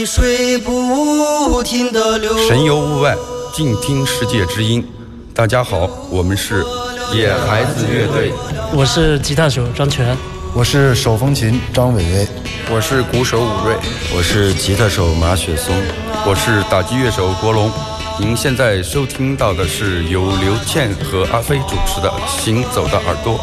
的水不停的流。神游物外，静听世界之音。大家好，我们是野孩子乐队。我是吉他手张全，我是手风琴张伟伟，我是鼓手武瑞，我是吉他手马雪松，我是打击乐手国龙。您现在收听到的是由刘倩和阿飞主持的《行走的耳朵》。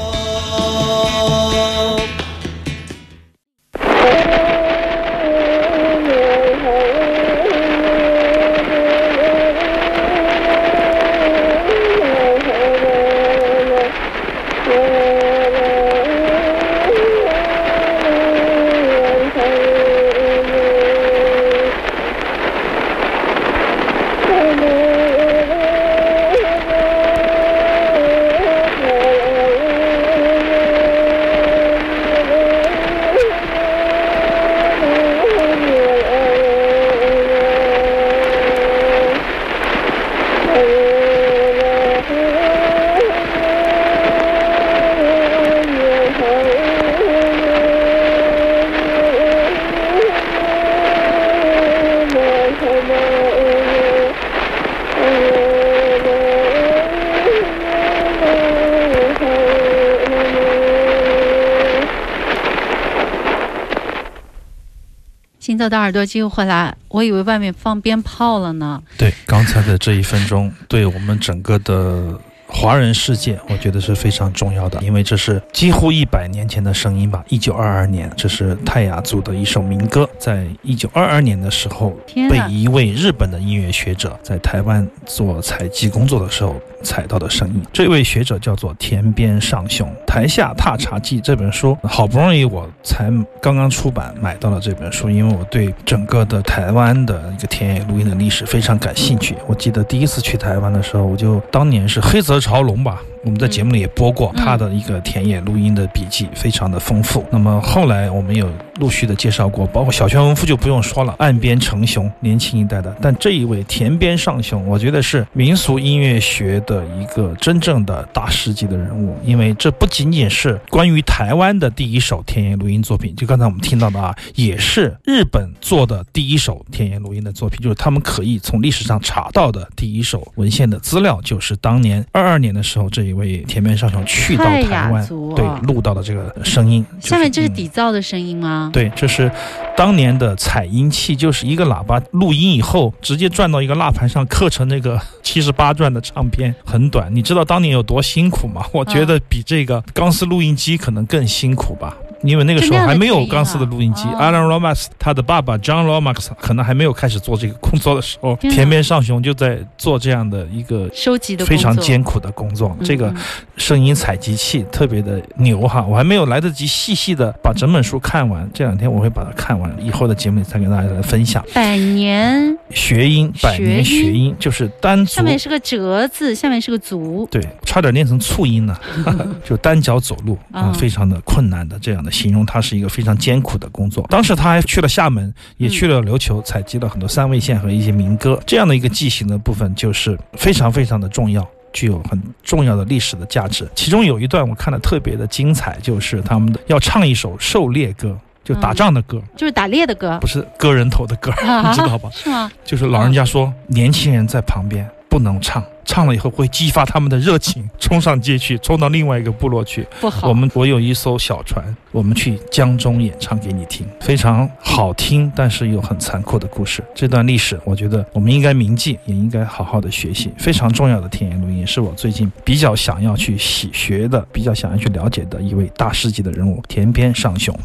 走的耳朵机回来，我以为外面放鞭炮了呢。对，刚才的这一分钟，对我们整个的。华人世界，我觉得是非常重要的，因为这是几乎一百年前的声音吧。一九二二年，这是泰雅族的一首民歌，在一九二二年的时候，被一位日本的音乐学者在台湾做采集工作的时候采到的声音。这位学者叫做田边上雄，《台下踏茶记》这本书好不容易我才刚刚出版买到了这本书，因为我对整个的台湾的一个田野录音的历史非常感兴趣。我记得第一次去台湾的时候，我就当年是黑泽。朝龙吧。我们在节目里也播过他的一个田野录音的笔记，非常的丰富。那么后来我们有陆续的介绍过，包括小泉文夫就不用说了，岸边成雄，年轻一代的。但这一位田边上雄，我觉得是民俗音乐学的一个真正的大师级的人物，因为这不仅仅是关于台湾的第一首田野录音作品，就刚才我们听到的啊，也是日本做的第一首田野录音的作品，就是他们可以从历史上查到的第一手文献的资料，就是当年二二年的时候这一。为田边上雄去到台湾，对录到的这个声音。下面这是底噪的声音吗？对，这是当年的采音器，就是一个喇叭录音以后，直接转到一个蜡盘上，刻成那个七十八转的唱片，很短。你知道当年有多辛苦吗？我觉得比这个钢丝录音机可能更辛苦吧。因为那个时候还没有钢丝的录音机，Alan Lomax 他的爸爸 John Lomax 可能还没有开始做这个工作的时候，田边上雄就在做这样的一个收集的非常艰苦的工作。这个声音采集器特别的牛哈，我还没有来得及细细的把整本书看完，这两天我会把它看完，以后的节目里再跟大家来分享。百年学音，百年学音就是单足，上面是个折字，下面是个足，对，差点念成促音呢，就单脚走路啊，非常的困难的这样的。形容它是一个非常艰苦的工作。当时他还去了厦门，也去了琉球，采集了很多三味线和一些民歌。这样的一个记行的部分，就是非常非常的重要，具有很重要的历史的价值。其中有一段我看的特别的精彩，就是他们的要唱一首狩猎歌，就打仗的歌，就是打猎的歌，不是割人头的歌，你知道吧？是吗？就是老人家说，年轻人在旁边不能唱。唱了以后会激发他们的热情，冲上街去，冲到另外一个部落去。不好，我们我有一艘小船，我们去江中演唱给你听，非常好听，但是又很残酷的故事。这段历史，我觉得我们应该铭记，也应该好好的学习。非常重要的田野录音，是我最近比较想要去喜学的，比较想要去了解的一位大师级的人物——田边上雄。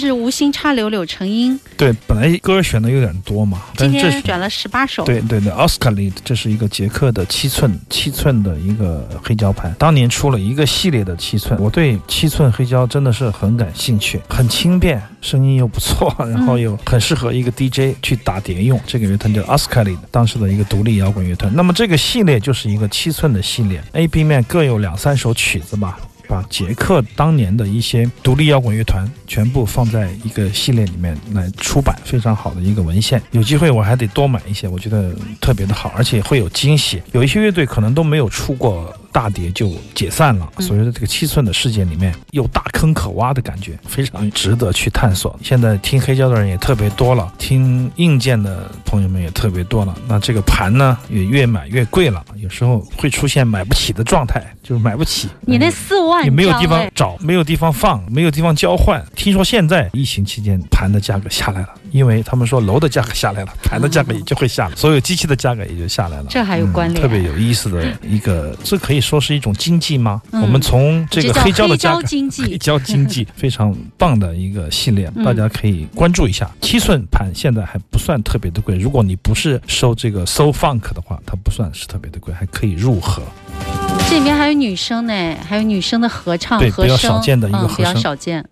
是无心插柳柳成荫。对，本来歌选的有点多嘛，但是今天选了十八首。对对对，Oscar Lead，这是一个捷克的七寸七寸的一个黑胶盘，当年出了一个系列的七寸，我对七寸黑胶真的是很感兴趣，很轻便，声音又不错，然后又很适合一个 DJ 去打碟用。这个乐团叫 Oscar Lead，当时的一个独立摇滚乐团。那么这个系列就是一个七寸的系列，A、B 面各有两三首曲子吧。把捷克当年的一些独立摇滚乐团全部放在一个系列里面来出版，非常好的一个文献。有机会我还得多买一些，我觉得特别的好，而且会有惊喜。有一些乐队可能都没有出过大碟就解散了，所以说这个七寸的世界里面有大坑可挖的感觉，非常值得去探索。现在听黑胶的人也特别多了，听硬件的朋友们也特别多了。那这个盘呢也越买越贵了，有时候会出现买不起的状态，就是买不起。你那四万也没有地方找，没有地方放，没有地方交换。听说现在疫情期间盘的价格下来了，因为他们说楼的价格下来了，盘的价格也就会下来，所有机器的价格也就下来了。这还有关联嗯特别有意思的一个，这可以说是一种经济吗？嗯我们从这个黑胶的黑价格。胶经黑济。胶经济 非常棒的一个系列，嗯大家可以关注一下。七寸盘现在还不算特别的贵，如果你不是收这个 Soul Funk 的话，它不算是特别的贵，还可以入盒。这里面还有女生呢，还有女生的合唱、对，比较少见的一个嗯、比较少见。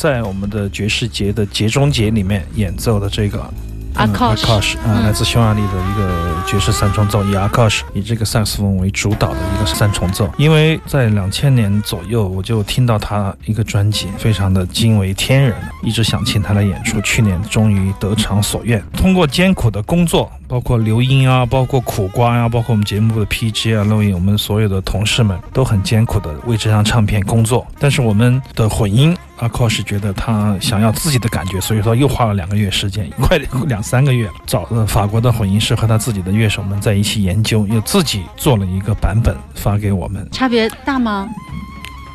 在我们的爵士节的节中节里面演奏的这个。阿卡什啊，来自匈牙利的一个爵士三重奏，以阿卡什以这个萨克斯风为主导的一个三重奏。因为在两千年左右，我就听到他一个专辑，非常的惊为天人，一直想请他来演出。去年终于得偿所愿，通过艰苦的工作，包括留音啊，包括苦瓜呀，包括我们节目的 PG 啊、录音，我们所有的同事们都很艰苦的为这张唱片工作。但是我们的混音。阿 c o 是觉得他想要自己的感觉，所以说又花了两个月时间，快 两三个月了，找了法国的混音师和他自己的乐手们在一起研究，又自己做了一个版本发给我们。差别大吗？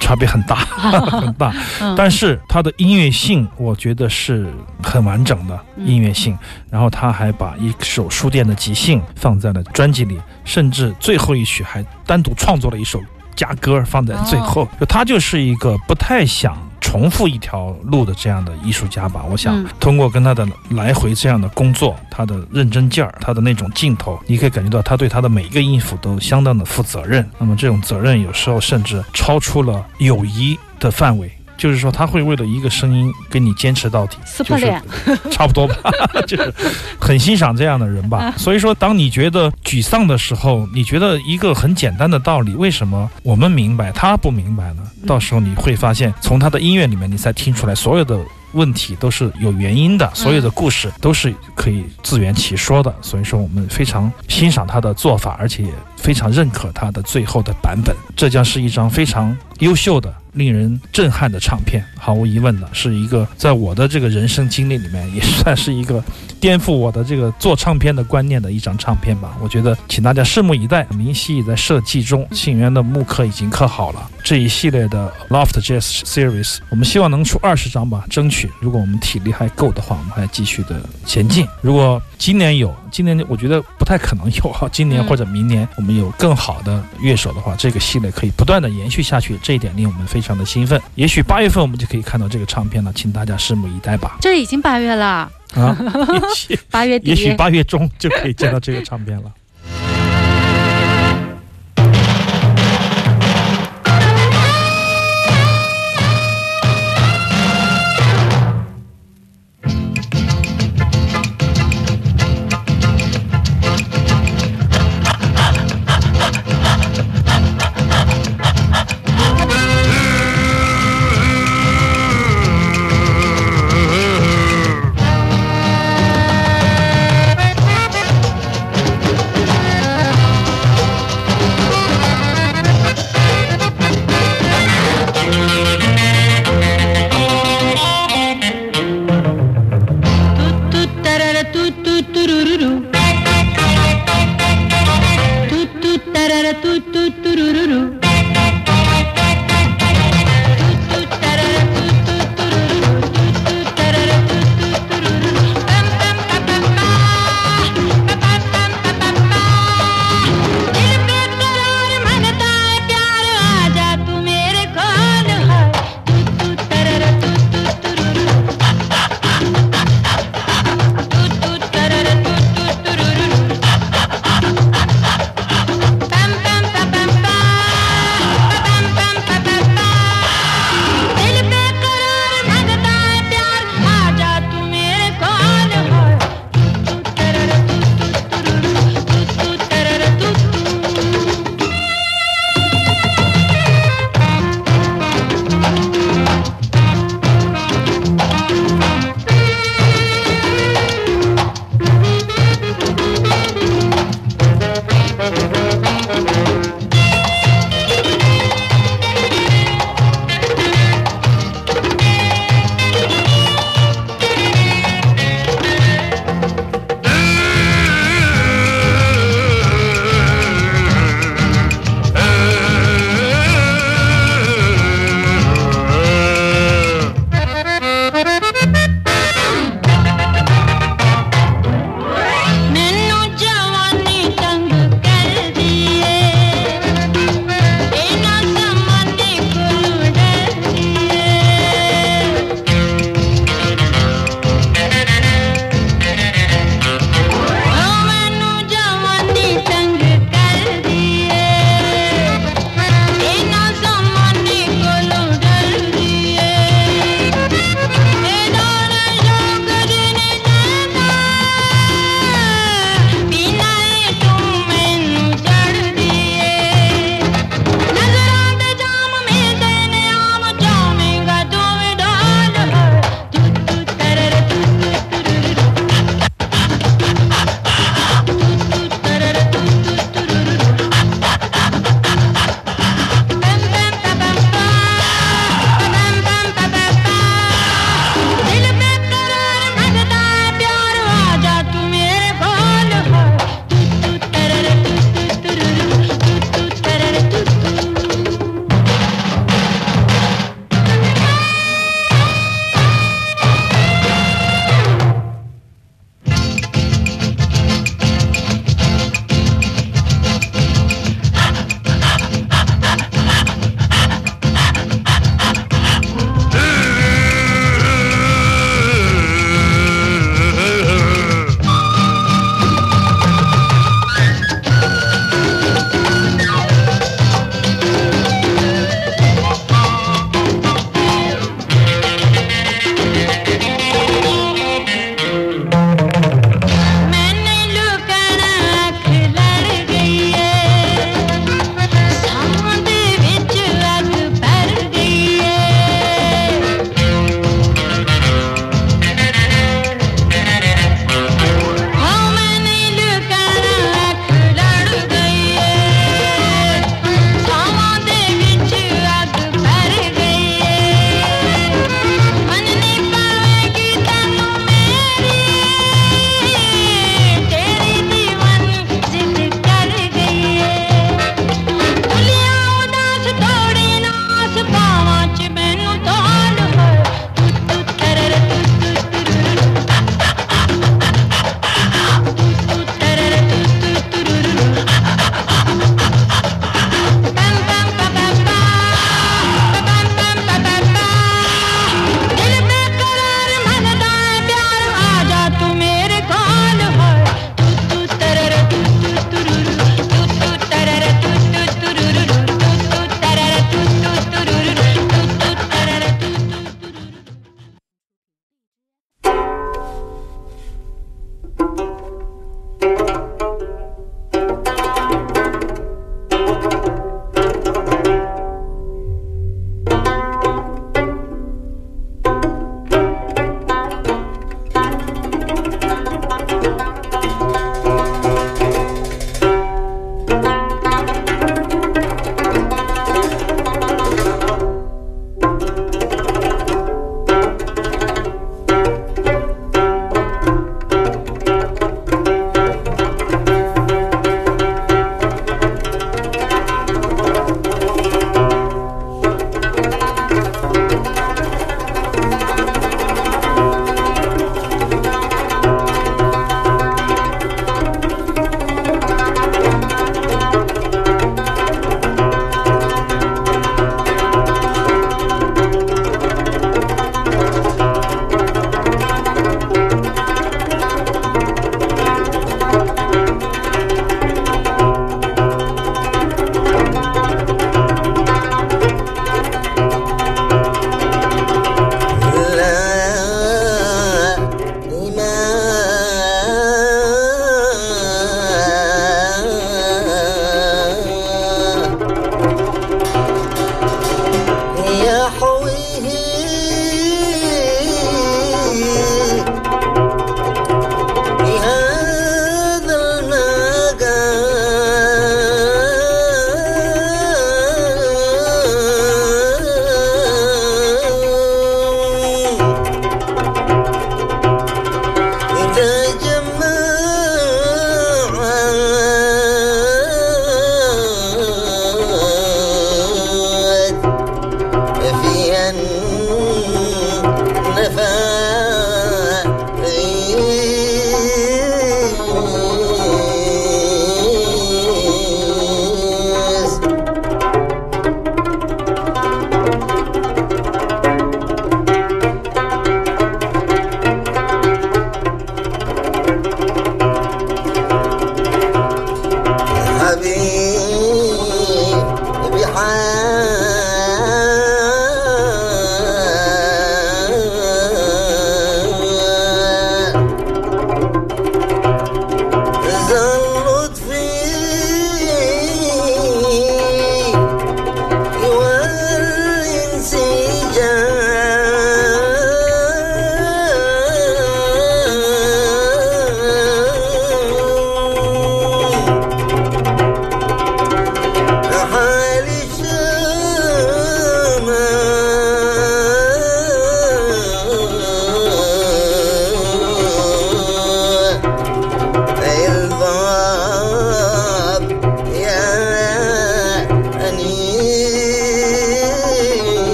差别很大，很大。但是他的音乐性，我觉得是很完整的音乐性。然后他还把一首书店的即兴放在了专辑里，甚至最后一曲还单独创作了一首加歌放在最后。就他就是一个不太想。重复一条路的这样的艺术家吧，我想通过跟他的来回这样的工作，他的认真劲儿，他的那种劲头，你可以感觉到他对他的每一个音符都相当的负责任。那么这种责任有时候甚至超出了友谊的范围。就是说，他会为了一个声音跟你坚持到底，撕破脸，差不多吧，就是很欣赏这样的人吧。所以说，当你觉得沮丧的时候，你觉得一个很简单的道理，为什么我们明白他不明白呢？到时候你会发现，从他的音乐里面，你才听出来所有的。问题都是有原因的，所有的故事都是可以自圆其说的。所以说，我们非常欣赏他的做法，而且也非常认可他的最后的版本。这将是一张非常优秀的、令人震撼的唱片。毫无疑问的，是一个在我的这个人生经历里面，也算是一个颠覆我的这个做唱片的观念的一张唱片吧。我觉得，请大家拭目以待。明熙已在设计中，信源的木刻已经刻好了。这一系列的 Loft Jazz Series，我们希望能出二十张吧，争取。如果我们体力还够的话，我们还继续的前进。如果今年有，今年我觉得不太可能有哈。今年或者明年，我们有更好的乐手的话，这个系列可以不断的延续下去。这一点令我们非常的兴奋。也许八月份我们就可以看到这个唱片了，请大家拭目以待吧。这已经八月了啊，八月底，也许八月中就可以见到这个唱片了。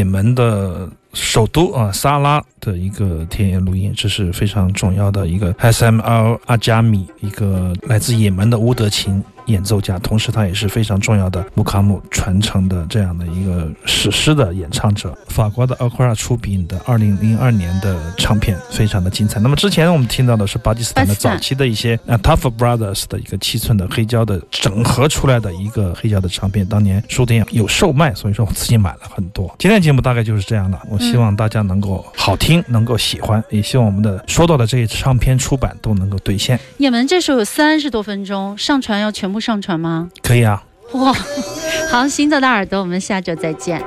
也门的首都啊，萨拉的一个田野录音，这是非常重要的一个 S M L 阿加米，一个来自也门的乌德琴。演奏家，同时他也是非常重要的穆卡姆传承的这样的一个史诗的演唱者。法国的 Aquara 出品的二零零二年的唱片非常的精彩。那么之前我们听到的是巴基斯坦的早期的一些啊 Tough Brothers 的一个七寸的黑胶的整合出来的一个黑胶的唱片，当年书店有售卖，所以说我自己买了很多。今天节目大概就是这样了，我希望大家能够好听，能够喜欢，也希望我们的说到的这些唱片出版都能够兑现。也门这首有三十多分钟，上传要全部。上传吗？可以啊。哇，好，行走的耳朵，我们下周再见。